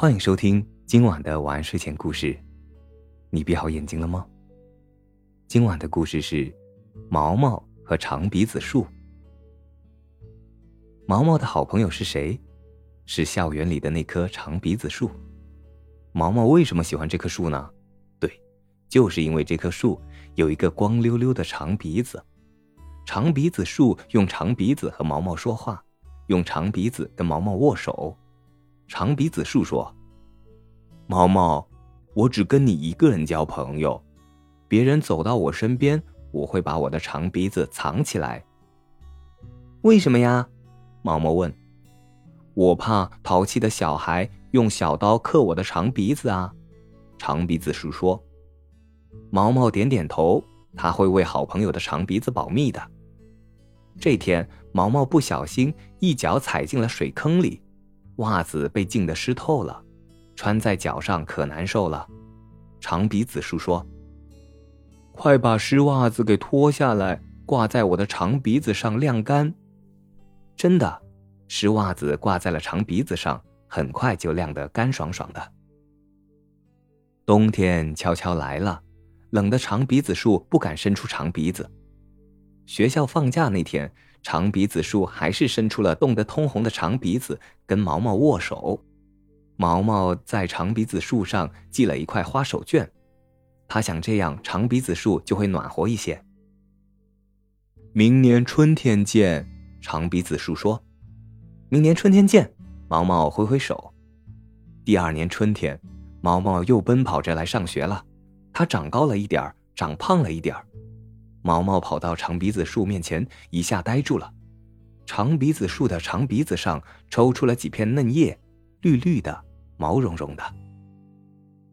欢迎收听今晚的晚安睡前故事。你闭好眼睛了吗？今晚的故事是毛毛和长鼻子树。毛毛的好朋友是谁？是校园里的那棵长鼻子树。毛毛为什么喜欢这棵树呢？对，就是因为这棵树有一个光溜溜的长鼻子。长鼻子树用长鼻子和毛毛说话，用长鼻子跟毛毛握手。长鼻子树说：“毛毛，我只跟你一个人交朋友，别人走到我身边，我会把我的长鼻子藏起来。”为什么呀？毛毛问。“我怕淘气的小孩用小刀刻我的长鼻子啊。”长鼻子树说。毛毛点点头，他会为好朋友的长鼻子保密的。这天，毛毛不小心一脚踩进了水坑里。袜子被浸得湿透了，穿在脚上可难受了。长鼻子树说：“快把湿袜子给脱下来，挂在我的长鼻子上晾干。”真的，湿袜子挂在了长鼻子上，很快就晾得干爽爽的。冬天悄悄来了，冷的长鼻子树不敢伸出长鼻子。学校放假那天。长鼻子树还是伸出了冻得通红的长鼻子，跟毛毛握手。毛毛在长鼻子树上系了一块花手绢，他想这样长鼻子树就会暖和一些。明年春天见，长鼻子树说：“明年春天见。”毛毛挥挥手。第二年春天，毛毛又奔跑着来上学了，他长高了一点儿，长胖了一点儿。毛毛跑到长鼻子树面前，一下呆住了。长鼻子树的长鼻子上抽出了几片嫩叶，绿绿的，毛茸茸的。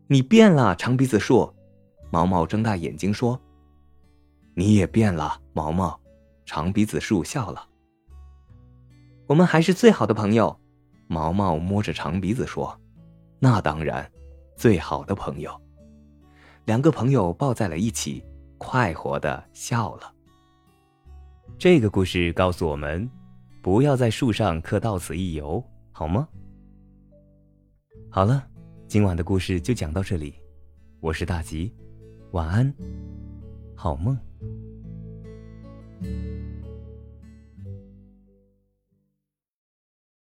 你变了，长鼻子树。毛毛睁大眼睛说：“你也变了，毛毛。”长鼻子树笑了。我们还是最好的朋友。毛毛摸着长鼻子说：“那当然，最好的朋友。”两个朋友抱在了一起。快活的笑了。这个故事告诉我们，不要在树上刻“到此一游”，好吗？好了，今晚的故事就讲到这里。我是大吉，晚安，好梦。